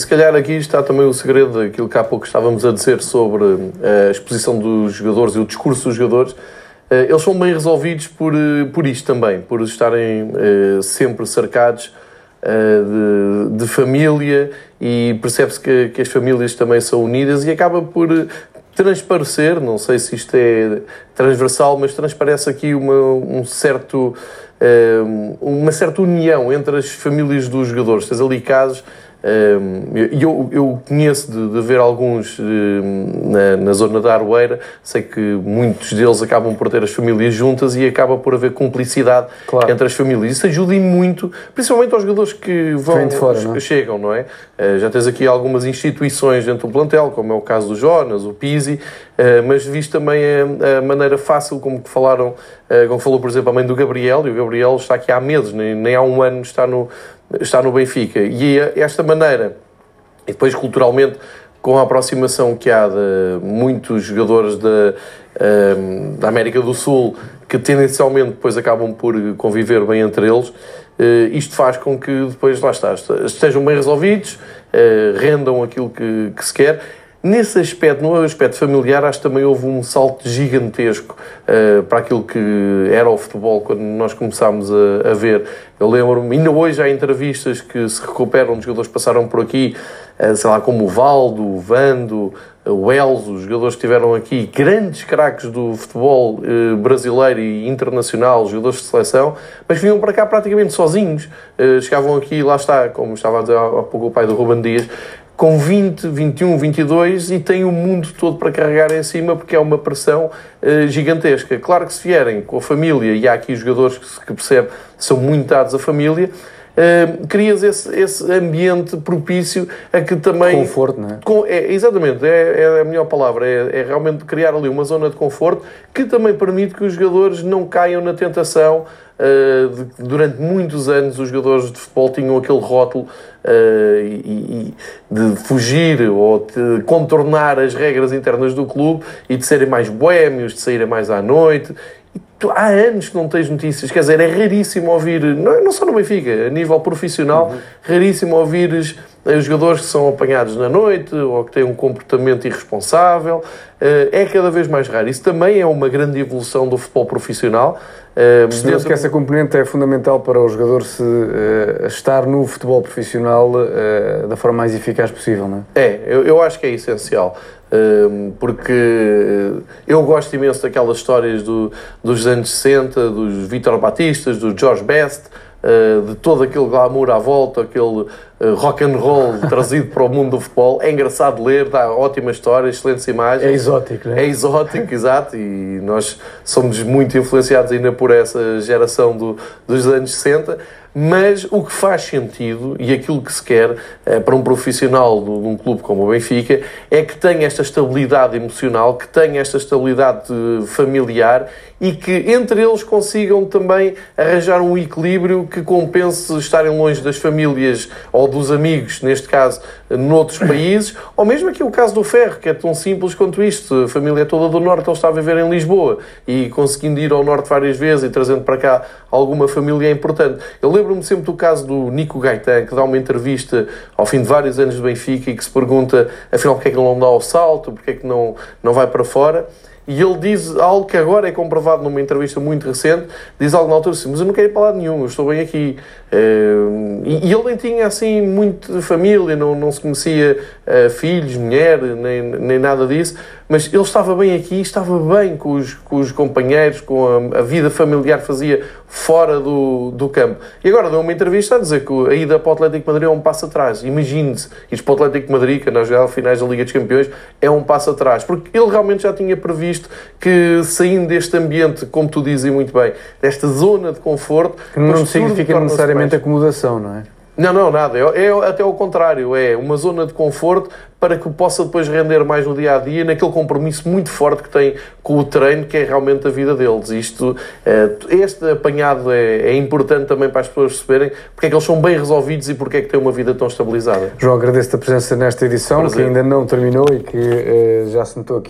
se calhar aqui está também o segredo daquilo que há pouco estávamos a dizer sobre eh, a exposição dos jogadores e o discurso dos jogadores. Eh, eles são bem resolvidos por, eh, por isto também, por estarem sempre cercados de, de família e percebe-se que, que as famílias também são unidas e acaba por transparecer, não sei se isto é transversal, mas transparece aqui uma, um certo, uma certa união entre as famílias dos jogadores. Tens ali casos e eu, eu conheço de, de ver alguns na, na, zona da Aroeira, sei que muitos deles acabam por ter as famílias juntas e acaba por haver cumplicidade claro. entre as famílias. Isso ajuda muito, principalmente aos jogadores que vão, de fora, não? É? chegam, não é? Ah, já tens aqui algumas instituições dentro do plantel, como é o caso do Jonas, o Pizzi, ah, mas visto também a, a maneira fácil como falaram, ah, como falou, por exemplo, a mãe do Gabriel, e o Gabriel está aqui há meses, nem, nem há um ano está no, está no Benfica. E esta maneira, e depois culturalmente, com a aproximação que há de muitos jogadores da, ehm, da América do Sul, que tendencialmente depois acabam por conviver bem entre eles, eh, isto faz com que depois, lá está, estejam bem resolvidos, eh, rendam aquilo que, que se quer Nesse aspecto, no aspecto familiar, acho que também houve um salto gigantesco uh, para aquilo que era o futebol quando nós começámos a, a ver. Eu lembro-me, ainda hoje há entrevistas que se recuperam de jogadores que passaram por aqui, uh, sei lá, como o Valdo, o Vando, o Elzo, os jogadores que estiveram aqui, grandes craques do futebol brasileiro e internacional, jogadores de seleção, mas vinham para cá praticamente sozinhos. chegavam aqui, lá está, como estava a dizer há pouco o pai do Ruben Dias, com 20, 21, 22 e tem o mundo todo para carregar em cima porque é uma pressão uh, gigantesca. Claro que se vierem com a família, e há aqui jogadores que, que percebem são muito dados à família, uh, crias esse, esse ambiente propício a que também... Conforto, não é? Com, é exatamente, é, é, a melhor palavra. É, é realmente criar ali uma zona de conforto que também permite que os jogadores não caiam na tentação Uh, de, durante muitos anos os jogadores de futebol tinham aquele rótulo uh, e, e de fugir ou de contornar as regras internas do clube e de serem mais boémios, de saírem mais à noite. Tu, há anos que não tens notícias, quer dizer, é raríssimo ouvir, não, não só no Benfica, a nível profissional, uhum. raríssimo ouvires os jogadores que são apanhados na noite ou que têm um comportamento irresponsável. Eh, é cada vez mais raro. Isso também é uma grande evolução do futebol profissional. Uh, Percebemos que essa componente é fundamental para o jogador se uh, estar no futebol profissional uh, da forma mais eficaz possível, não é? É, eu, eu acho que é essencial. Porque eu gosto imenso daquelas histórias do, dos anos 60, dos Vitor Batistas, do George Best, de todo aquele glamour à volta, aquele rock and roll trazido para o mundo do futebol. É engraçado ler, dá ótimas histórias, excelentes imagens. É exótico, não é? É exótico, exato. E nós somos muito influenciados ainda por essa geração do, dos anos 60 mas o que faz sentido e aquilo que se quer eh, para um profissional de, um clube como o Benfica é que tenha esta estabilidade emocional, que tenha esta estabilidade familiar e que entre eles consigam também arranjar um equilíbrio que compense estarem longe das famílias ou dos amigos, neste caso, noutros países, ou mesmo aqui o caso do Ferro, que é tão simples quanto isto. A família é toda do Norte, ele está a viver em Lisboa e conseguindo ir ao Norte várias vezes e trazendo para cá alguma família é importante. Lembro-me sempre do caso do Nico Gaetan, que dá uma entrevista ao fim de vários anos de Benfica e que se pergunta, afinal, porque é que ele não dá o salto, porque é que não, não vai para fora. E ele diz algo que agora é comprovado numa entrevista muito recente, diz algo na altura assim, mas eu não quero ir para nenhum, eu estou bem aqui. Uh, e, ele nem tinha assim muito família, não, não se conhecia uh, filhos, mulher, nem, nem nada disso, mas ele estava bem aqui, estava bem com os, com os companheiros, com a, a vida familiar fazia fora do, do campo. E agora deu uma entrevista a dizer que a ida para o Atlético de Madrid é um passo atrás. Imagine-se, ir para o Atlético de Madrid, que na jogar finais da Liga dos Campeões, é um passo atrás. Porque ele realmente já tinha previsto que saindo deste ambiente, como tu dizes muito bem, desta zona de conforto... Que não significa necessariamente acomodação, não é? Não, não, nada. É, é, até o contrário. É uma zona de conforto para que possa depois render mais no dia a dia, naquele compromisso muito forte que tem com o treino, que é realmente a vida deles. Isto, eh, este apanhado é, é importante também para as pessoas perceberem porque é que eles são bem resolvidos e porque é que têm uma vida tão estabilizada. João, agradeço a presença nesta edição, Prazer. que ainda não terminou e que eh, já se notou aqui